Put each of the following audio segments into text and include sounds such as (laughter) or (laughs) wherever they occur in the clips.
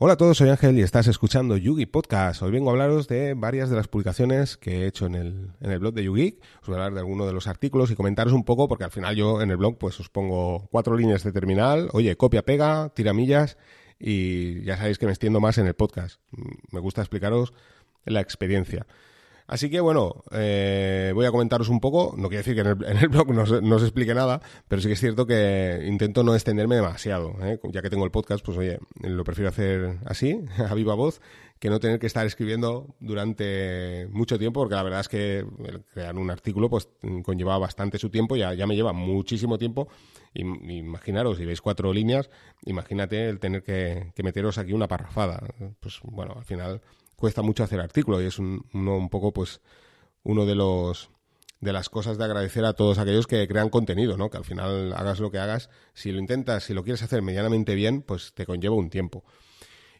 Hola a todos, soy Ángel y estás escuchando Yugi Podcast. Hoy vengo a hablaros de varias de las publicaciones que he hecho en el, en el blog de Yugi. Os voy a hablar de algunos de los artículos y comentaros un poco, porque al final yo en el blog pues os pongo cuatro líneas de terminal, oye, copia, pega, tira millas y ya sabéis que me extiendo más en el podcast. Me gusta explicaros la experiencia. Así que bueno, eh, voy a comentaros un poco. No quiere decir que en el, (laughs) blog no, se explique nada, pero sí que es cierto que intento no extenderme demasiado. ¿eh? Ya que tengo el podcast, pues oye, lo prefiero hacer así, (laughs) a viva voz, que no tener que estar escribiendo durante mucho tiempo, porque la verdad es que crear un artículo pues conlleva bastante su tiempo, ya, ya me lleva muchísimo tiempo. Y, imaginaros, si veis cuatro líneas, imagínate el tener que, que meteros aquí una parrafada. Pues bueno, al final cuesta mucho hacer artículo y es un, uno un poco pues uno de los de las cosas de agradecer a todos aquellos que crean contenido, ¿no? Que al final hagas lo que hagas, si lo intentas, si lo quieres hacer medianamente bien, pues te conlleva un tiempo.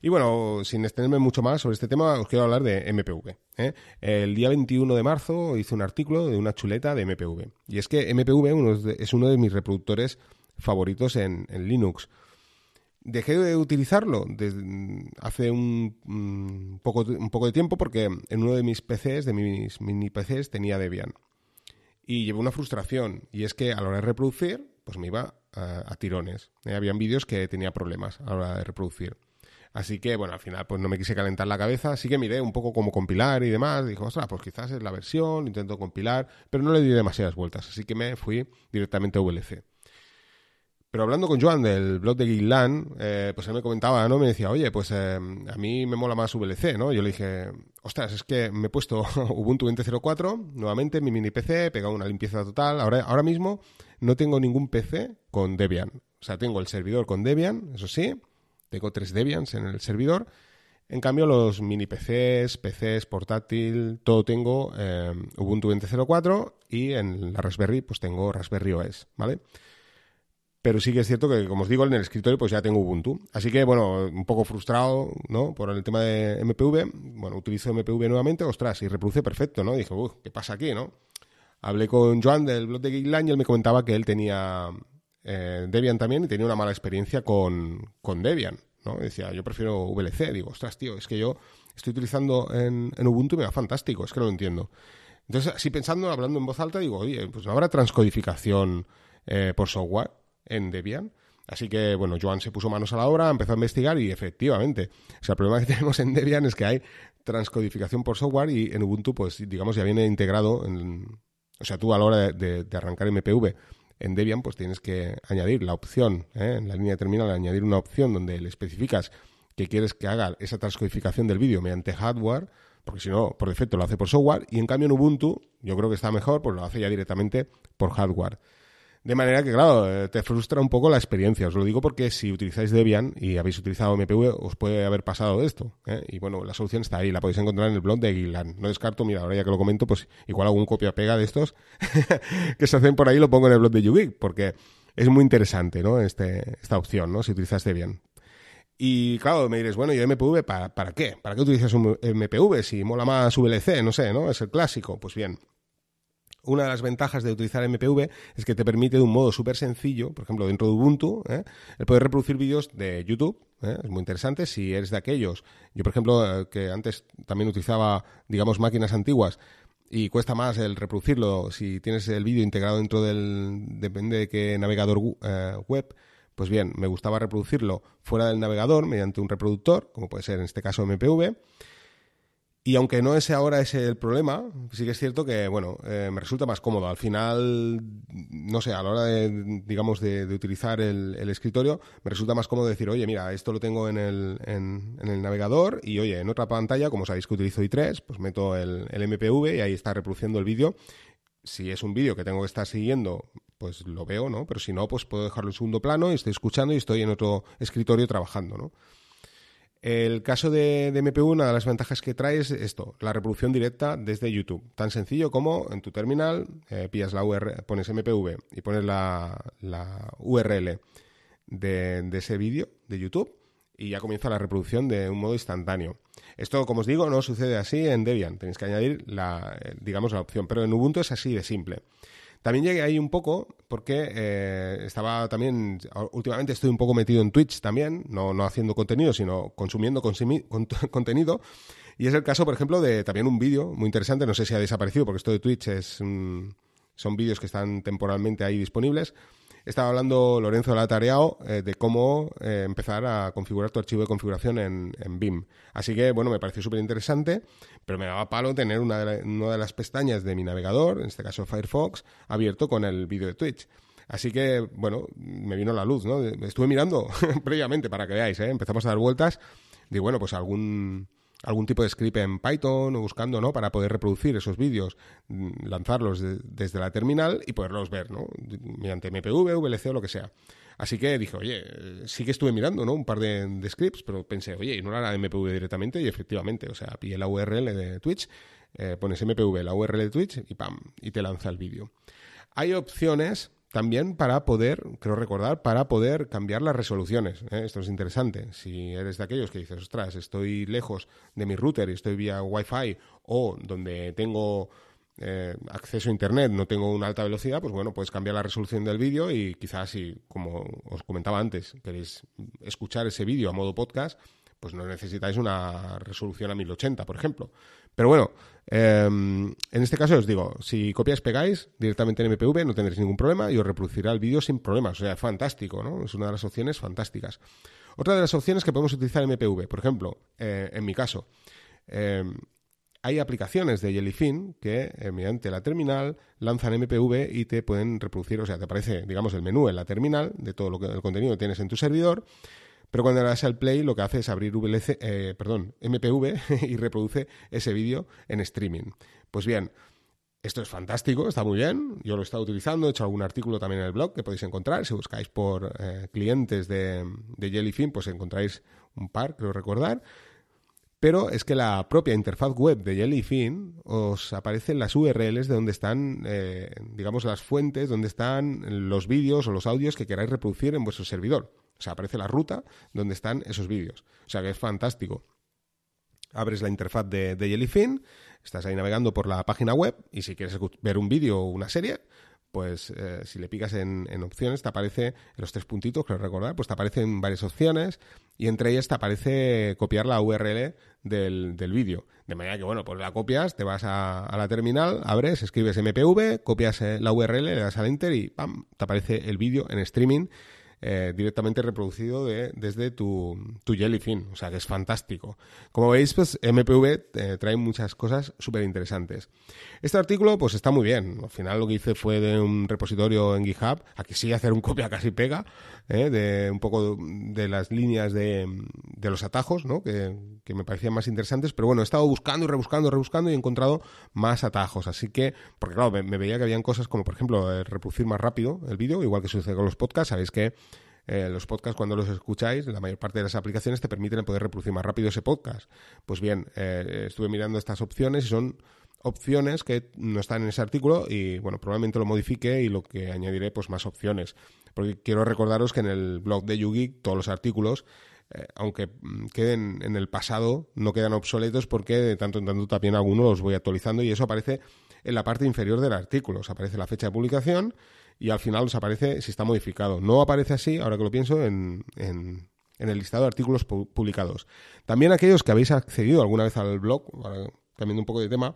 Y bueno, sin extenderme mucho más sobre este tema, os quiero hablar de MPV. ¿eh? El día 21 de marzo hice un artículo de una chuleta de MPV. Y es que MPV es uno de mis reproductores favoritos en Linux. Dejé de utilizarlo hace un, poco, un poco de tiempo porque en uno de mis PCs, de mis mini PCs, tenía Debian. Y llevé una frustración, y es que a la hora de reproducir, pues me iba a, tirones. Eh, habían vídeos que tenía problemas a la hora de reproducir. Así que, bueno, al final pues no me quise calentar la cabeza, así que miré un poco cómo compilar y demás. Dijo, ostras, pues quizás es la versión, intento compilar, pero no le di demasiadas vueltas, así que me fui directamente a VLC. Pero hablando con Joan del blog de Guilán, eh, pues él me comentaba, ¿no? Me decía, oye, pues eh, a mí me mola más VLC, ¿no? Yo le dije, ostras, es que me he puesto (laughs) Ubuntu 20.04, nuevamente mi mini PC, he pegado una limpieza total. Ahora, ahora mismo no tengo ningún PC con Debian. O sea, tengo el servidor con Debian, eso sí, tengo tres Debians en el servidor. En cambio, los mini PCs, PCs, portátil, todo tengo eh, Ubuntu 20.04 y en la Raspberry, pues tengo Raspberry OS, ¿vale? Pero sí que es cierto que, como os digo, en el escritorio pues ya tengo Ubuntu. Así que, bueno, un poco frustrado, ¿no? Por el tema de MPV. Bueno, utilizo MPV nuevamente, ostras, y reproduce perfecto, ¿no? dije, uff, ¿qué pasa aquí, no? Hablé con Joan del blog de Geekline y él me comentaba que él tenía eh, Debian también y tenía una mala experiencia con, con Debian, ¿no? decía, yo prefiero VLC. Digo, ostras, tío, es que yo estoy utilizando en, en Ubuntu y me va fantástico, es que no lo entiendo. Entonces, así pensando, hablando en voz alta, digo, oye, pues no habrá transcodificación eh, por software en Debian. Así que, bueno, Joan se puso manos a la obra, empezó a investigar y efectivamente, o sea, el problema que (laughs) tenemos en Debian es que hay transcodificación por software y en Ubuntu, pues, digamos, ya viene integrado en, o sea, tú a la hora de, arrancar MPV en Debian, pues tienes que añadir la opción, ¿eh? en la línea de terminal, añadir una opción donde le especificas que quieres que haga esa transcodificación del vídeo mediante hardware, porque si no, por defecto lo hace por software, y en cambio en Ubuntu, yo creo que está mejor, pues lo hace ya directamente por hardware. De manera que, claro, eh, te frustra un poco la experiencia. Os lo digo porque si utilizáis Debian y habéis utilizado MPV, os puede haber pasado esto. ¿eh? Y bueno, la solución está ahí, la podéis encontrar en el blog de Guilan. No descarto, mira, ahora ya que lo comento, pues igual algún copia-pega de estos (laughs) que se hacen por ahí lo pongo en el blog de YouGeek, porque es muy interesante, ¿no? Este, esta opción, ¿no? Si utilizas Debian. Y claro, me diréis, bueno, ¿y MPV para, para qué? ¿Para qué utilizas un MPV si mola más VLC? No sé, ¿no? Es el clásico. Pues bien, una de las ventajas de utilizar MPV es que te permite de un modo súper sencillo, por ejemplo, dentro de Ubuntu, ¿eh? el poder reproducir vídeos de YouTube. ¿eh? Es muy interesante. Si eres de aquellos, yo por ejemplo, eh, que antes también utilizaba, digamos, máquinas antiguas, y cuesta más el reproducirlo si tienes el vídeo integrado dentro del, depende de qué navegador web, pues bien, me gustaba reproducirlo fuera del navegador mediante un reproductor, como puede ser en este caso MPV. Y aunque no ese ahora es el problema, sí que es cierto que, bueno, eh, me resulta más cómodo. Al final, no sé, a la hora de, digamos, de, utilizar el, escritorio, me resulta más cómodo decir, oye, mira, esto lo tengo en el, en, el navegador y, oye, en otra pantalla, como sabéis que utilizo i3, pues meto el, el MPV y ahí está reproduciendo el vídeo. Si es un vídeo que tengo que estar siguiendo, pues lo veo, ¿no? Pero si no, pues puedo dejarlo en segundo plano y estoy escuchando y estoy en otro escritorio trabajando, ¿no? El caso de, MPV, una de las ventajas que trae es esto, la reproducción directa desde YouTube. Tan sencillo como en tu terminal eh, pillas la URL, pones MPV y pones la, URL de, ese vídeo de YouTube y ya comienza la reproducción de un modo instantáneo. Esto, como os digo, no sucede así en Debian. Tenéis que añadir la, eh, digamos, la opción, pero en Ubuntu es así de simple. También llegué ahí un poco porque eh, estaba también, últimamente estoy un poco metido en Twitch también, no, no haciendo contenido, sino consumiendo (laughs) contenido. Y es el caso, por ejemplo, de también un vídeo muy interesante, no sé si ha desaparecido porque esto de Twitch es, son vídeos que están temporalmente ahí disponibles. Estaba hablando Lorenzo Latareao eh, de cómo eh, empezar a configurar tu archivo de configuración en, BIM. Así que, bueno, me pareció súper interesante, pero me daba palo tener una de, una de las pestañas de mi navegador, en este caso Firefox, abierto con el vídeo de Twitch. Así que, bueno, me vino la luz, ¿no? Estuve mirando (laughs) previamente para que veáis, ¿eh? Empezamos a dar vueltas. Digo, bueno, pues algún algún tipo de script en Python o buscando, ¿no? Para poder reproducir esos vídeos, mm, lanzarlos desde la terminal y poderlos ver, ¿no? Mediante MPV, VLC o lo que sea. Así que dije, oye, sí que estuve mirando, ¿no? Un par de, scripts, pero pensé, oye, ¿y no era MPV directamente? Y efectivamente, o sea, pillé la URL de Twitch, eh, pones MPV, la URL de Twitch y ¡pam! Y te lanza el vídeo. Hay opciones también para poder, creo recordar, para poder cambiar las resoluciones. ¿eh? Esto es interesante. Si eres de aquellos que dices, ostras, estoy lejos de mi router y estoy vía Wi-Fi o donde tengo eh, acceso a Internet, no tengo una alta velocidad, pues bueno, puedes cambiar la resolución del vídeo y quizás si, como os comentaba antes, queréis escuchar ese vídeo a modo podcast, pues no necesitáis una resolución a 1080, por ejemplo. Pero bueno, em, en este caso os digo, si copiáis, pegáis directamente en MPV, no tendréis ningún problema y os reproducirá el vídeo sin problemas. O sea, fantástico, ¿no? Es una de las opciones fantásticas. Otra de las opciones que podemos utilizar en MPV, por ejemplo, eh, en mi caso, em, hay aplicaciones de Jellyfin que eh, mediante la terminal lanzan MPV y te pueden reproducir, o sea, te aparece, digamos, el menú en la terminal de todo lo que, el contenido que tienes en tu servidor pero cuando le das al play, lo que hace es abrir eh, perdón, MPV (laughs) y reproduce ese vídeo en streaming. Pues bien, esto es fantástico, está muy bien. Yo lo he estado utilizando, he hecho algún artículo también en el blog que podéis encontrar. Si buscáis por eh, clientes de, de Jellyfin, pues encontráis un par, creo recordar. Pero es que la propia interfaz web de Jellyfin os aparecen las URLs de donde están, eh, digamos, las fuentes, donde están los vídeos o los audios que queráis reproducir en vuestro servidor. O sea, aparece la ruta donde están esos vídeos. O sea que es fantástico. Abres la interfaz de, Jellyfin, estás ahí navegando por la página web y si quieres ver un vídeo o una serie, pues eh, si le picas en, opciones te aparece en los tres puntitos, creo recordar, pues te aparecen varias opciones y entre ellas te aparece copiar la URL del, vídeo. De manera que, bueno, pues la copias, te vas a, a la terminal, abres, escribes MPV, copias eh, la URL, le das al enter y ¡pam! te aparece el vídeo en streaming eh, directamente reproducido de, desde tu, tu Jellyfin, o sea que es fantástico. Como veis, pues MPV eh, trae muchas cosas súper interesantes. Este artículo pues está muy bien, al final lo que hice fue de un repositorio en GitHub, aquí sí hacer un copia casi pega, eh, de un poco de las líneas de, de los atajos, ¿no? que, que me parecían más interesantes, pero bueno, he estado buscando y rebuscando, rebuscando y he encontrado más atajos, así que, porque claro, me, me veía que habían cosas como por ejemplo reproducir más rápido el vídeo, igual que sucede con los podcasts, sabéis que eh, los podcasts cuando los escucháis, la mayor parte de las aplicaciones te permiten poder reproducir más rápido ese podcast. Pues bien, eh, estuve mirando estas opciones y son opciones que no están en ese artículo y bueno, probablemente lo modifique y lo que añadiré pues más opciones. Porque quiero recordaros que en el blog de YouGeek todos los artículos eh, aunque mm, queden en el pasado, no quedan obsoletos porque de tanto en tanto también algunos los voy actualizando y eso aparece en la parte inferior del artículo. Os aparece la fecha de publicación y al final os aparece si está modificado. No aparece así, ahora que lo pienso, en, en, el listado de artículos publicados. También aquellos que habéis accedido alguna vez al blog, cambiando un poco de tema,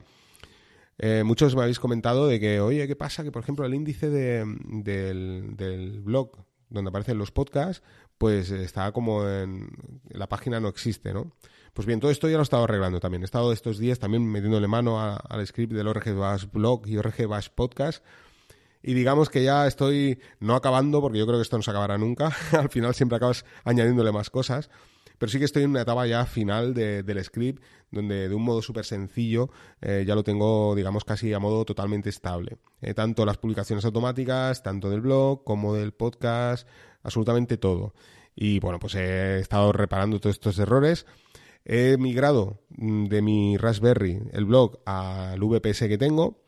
eh, muchos me habéis comentado de que, oye, ¿qué pasa? Que, por ejemplo, el índice de, del, del blog donde aparecen los podcasts, pues está como en la página no existe, ¿no? Pues bien, todo esto ya lo he estado arreglando también. He estado estos días también metiéndole mano al script del ORG Blog y ORG Podcast y digamos que ya estoy no acabando, porque yo creo que esto no se acabará nunca, (laughs) al final siempre acabas añadiéndole más cosas, pero sí que estoy en una etapa ya final del script, donde de un modo súper sencillo eh, ya lo tengo, digamos, casi a modo totalmente estable. Eh, tanto las publicaciones automáticas, tanto del blog como del podcast, absolutamente todo. Y bueno, pues he estado reparando todos estos errores. He migrado mm, de mi Raspberry, el blog, al VPS que tengo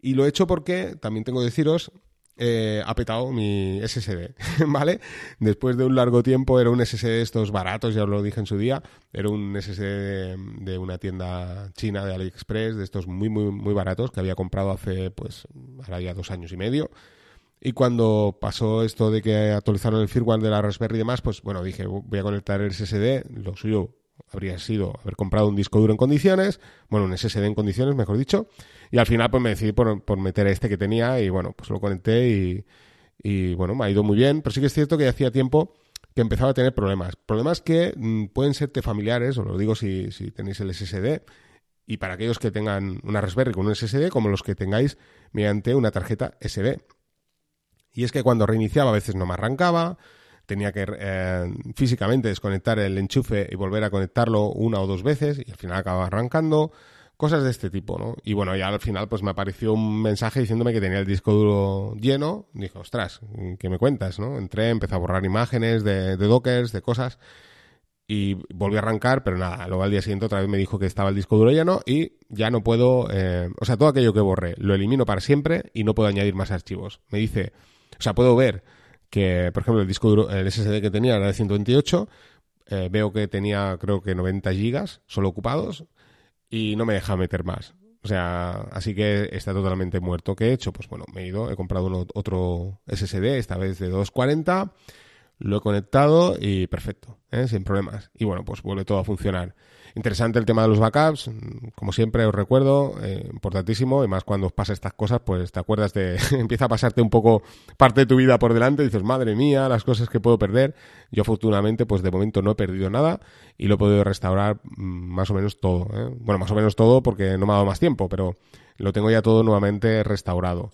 y lo he hecho porque, también tengo que deciros, eh, ha petado mi SSD, (laughs) ¿vale? Después de un largo tiempo era un SSD de estos baratos, ya os lo dije en su día, era un SSD de, una tienda china de AliExpress, de estos muy, muy, muy baratos que había comprado hace, pues, ahora ya dos años y medio. Y cuando pasó esto de que actualizaron el firmware de la Raspberry y demás, pues bueno, dije, voy a conectar el SSD, lo suyo habría sido haber comprado un disco duro en condiciones, bueno, un SSD en condiciones, mejor dicho, y al final pues me decidí por, por meter este que tenía y bueno, pues lo conecté y, bueno, me ha ido muy bien, pero sí que es cierto que ya hacía tiempo que empezaba a tener problemas. Problemas que mm, pueden serte familiares, os lo digo si, si tenéis el SSD, y para aquellos que tengan una Raspberry con un SSD, como los que tengáis mediante una tarjeta SD. Y es que cuando reiniciaba a veces no me arrancaba, tenía que eh, físicamente desconectar el enchufe y volver a conectarlo una o dos veces y al final acababa arrancando. Cosas de este tipo, ¿no? Y bueno, ya al final pues me apareció un mensaje diciéndome que tenía el disco duro lleno. Dije, ostras, ¿qué me cuentas, no? Entré, empecé a borrar imágenes de, de dockers, de cosas y volví a arrancar, pero nada, luego al día siguiente otra vez me dijo que estaba el disco duro lleno y ya no puedo, eh, o sea, todo aquello que borré lo elimino para siempre y no puedo añadir más archivos. Me dice, o sea, puedo ver que, por ejemplo, el disco duro, el SSD que tenía era de 128, eh, veo que tenía creo que 90 gigas solo ocupados y no me deja meter más. O sea, así que está totalmente muerto. ¿Qué he hecho? Pues bueno, me he ido, he comprado otro SSD, esta vez de 240, lo he conectado y perfecto, ¿eh? sin problemas. Y bueno, pues vuelve todo a funcionar. Interesante el tema de los backups, como siempre os recuerdo, eh, importantísimo, y más cuando os pasa estas cosas, pues te acuerdas de, (laughs) empieza a pasarte un poco parte de tu vida por delante, dices, madre mía, las cosas que puedo perder. Yo afortunadamente, pues de momento no he perdido nada y lo he podido restaurar mm, más o menos todo. ¿eh? Bueno, más o menos todo porque no me ha dado más tiempo, pero lo tengo ya todo nuevamente restaurado.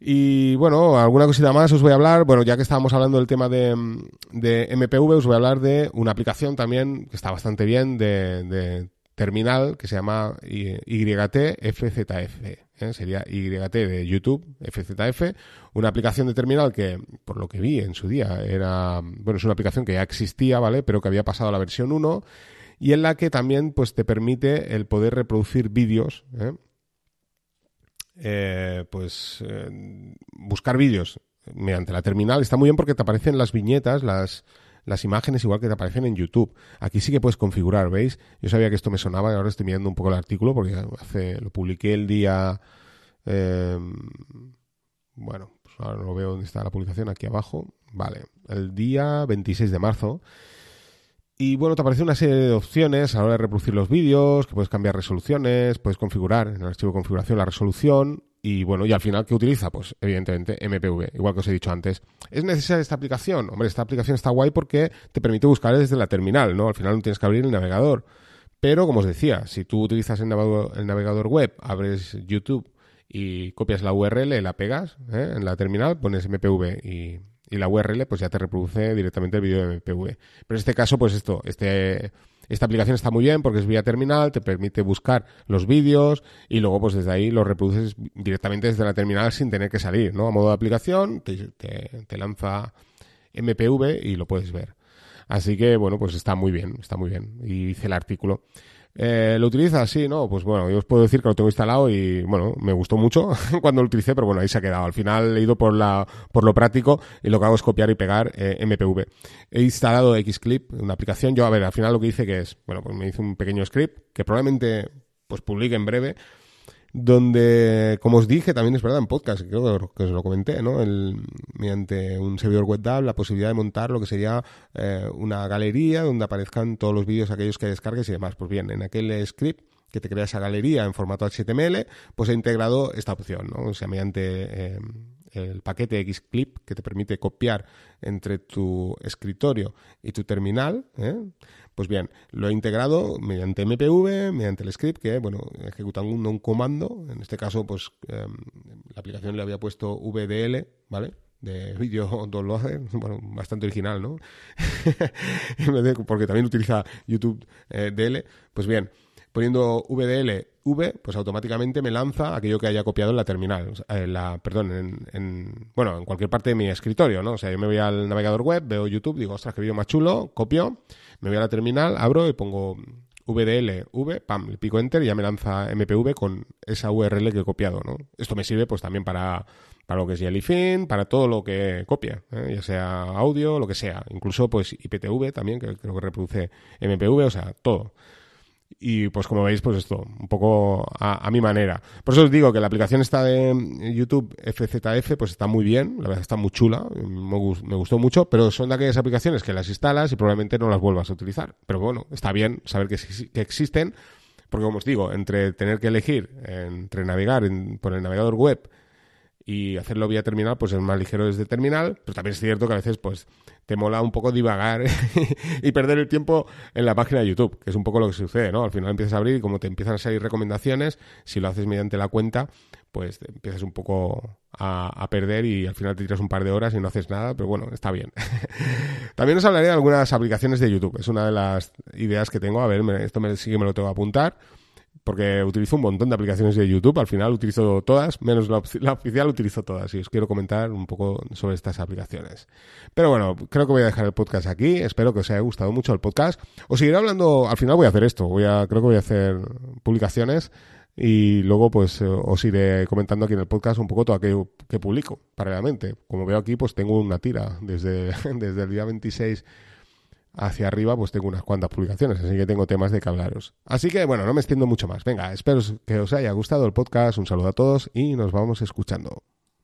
Y bueno, alguna cosita más os voy a hablar. Bueno, ya que estábamos hablando del tema de, de MPV, os voy a hablar de una aplicación también que está bastante bien de, terminal que se llama YTFZF. ¿eh? Sería YT de YouTube, FZF. Una aplicación de terminal que, por lo que vi en su día, era. Bueno, es una aplicación que ya existía, ¿vale? Pero que había pasado a la versión 1 y en la que también pues te permite el poder reproducir vídeos. ¿eh? Eh, pues eh, buscar vídeos mediante la terminal está muy bien porque te aparecen las viñetas, las, las imágenes igual que te aparecen en YouTube. Aquí sí que puedes configurar, ¿veis? Yo sabía que esto me sonaba y ahora estoy mirando un poco el artículo porque hace, lo publiqué el día... Em, bueno, pues ahora no veo dónde está la publicación, aquí abajo. Vale, el día 26 de marzo. Y bueno, te aparece una serie de opciones a la hora de reproducir los vídeos, que puedes cambiar resoluciones, puedes configurar en el archivo de configuración la resolución y bueno, y al final, ¿qué utiliza? Pues evidentemente MPV, igual que os he dicho antes. ¿Es necesaria esta aplicación? Hombre, esta aplicación está guay porque te permite buscar desde la terminal, ¿no? Al final no tienes que abrir el navegador. Pero, como os decía, si tú utilizas el navegador, el navegador web, abres YouTube y copias la URL, la pegas ¿eh? en la terminal, pones MPV y y la URL pues ya te reproduce directamente el vídeo de MPV. Pero en este caso, pues esto, este, esta aplicación está muy bien porque es vía terminal, te permite buscar los vídeos y luego pues desde ahí los reproduces directamente desde la terminal sin tener que salir, ¿no? A modo de aplicación te, te, te lanza MPV y lo puedes ver. Así que, bueno, pues está muy bien, está muy bien. Y hice el artículo. Eh, ¿Lo utilizas? Sí, ¿no? Pues bueno, yo os puedo decir que lo tengo instalado y bueno, me gustó mucho (laughs) cuando lo utilicé, pero bueno, ahí se ha quedado. Al final he ido por, la, por lo práctico y lo que hago es copiar y pegar eh, MPV. He instalado Xclip, una aplicación. Yo, a ver, al final lo que hice que es, bueno, pues me hice un pequeño script que probablemente pues publique en breve donde, como os dije, también es verdad en podcast, creo que os lo comenté, ¿no? El, mediante un servidor web DAV, la posibilidad de montar lo que sería eh, una galería donde aparezcan todos los vídeos aquellos que descargues y demás. Pues bien, en aquel script que te crea esa galería en formato HTML, pues he integrado esta opción, ¿no? O sea, mediante eh, el paquete Xclip que te permite copiar entre tu escritorio y tu terminal, ¿eh? Pues bien, lo he integrado mediante MPV, mediante el script que, bueno, ejecutando un, comando. En este caso, pues em, la aplicación le había puesto VDL, ¿vale? de video downloader, (laughs) bueno, bastante original, ¿no? (laughs) Porque también utiliza YouTube eh, DL. Pues bien, poniendo VDL V, pues automáticamente me lanza aquello que haya copiado en la terminal, en la, perdón, en, en, bueno, en cualquier parte de mi escritorio, ¿no? O sea, yo me voy al navegador web, veo YouTube, digo, ostras, qué vídeo más chulo, copio, me voy a la terminal, abro y pongo VDLV, pam, le pico enter y ya me lanza MPV con esa URL que he copiado, ¿no? Esto me sirve pues también para, para lo que es Jellyfin, para todo lo que copia, ¿eh? ya sea audio, lo que sea, incluso pues IPTV también, que creo que reproduce MPV, o sea, todo. Y pues como veis, pues esto, un poco a, mi manera. Por eso os digo que la aplicación está de YouTube FZF, pues está muy bien, la verdad está muy chula, me, gustó mucho, pero son de aquellas aplicaciones que las instalas y probablemente no las vuelvas a utilizar. Pero bueno, está bien saber que, que existen, porque como os digo, entre tener que elegir, entre navegar por el navegador web y hacerlo vía terminal, pues es más ligero desde terminal, pero también es cierto que a veces pues te mola un poco divagar (laughs) y perder el tiempo en la página de YouTube, que es un poco lo que sucede, ¿no? Al final empiezas a abrir y como te empiezan a salir recomendaciones, si lo haces mediante la cuenta, pues empiezas un poco a, perder y al final te tiras un par de horas y no haces nada, pero bueno, está bien. (laughs) También os hablaré de algunas aplicaciones de YouTube, es una de las ideas que tengo, a ver, esto me, sí que me lo tengo que apuntar porque utilizo un montón de aplicaciones de YouTube, al final utilizo todas, menos la, oficial utilizo todas y os quiero comentar un poco sobre estas aplicaciones. Pero bueno, creo que voy a dejar el podcast aquí, espero que os haya gustado mucho el podcast. Os seguiré hablando, al final voy a hacer esto, voy a, creo que voy a hacer publicaciones y luego pues eh, os iré comentando aquí en el podcast un poco todo aquello que publico paralelamente. Como veo aquí pues tengo una tira desde, (laughs) desde el día 26 hacia arriba pues tengo unas cuantas publicaciones, así que tengo temas de que hablaros. Así que bueno, no me extiendo mucho más. Venga, espero que os haya gustado el podcast, un saludo a todos y nos vamos escuchando.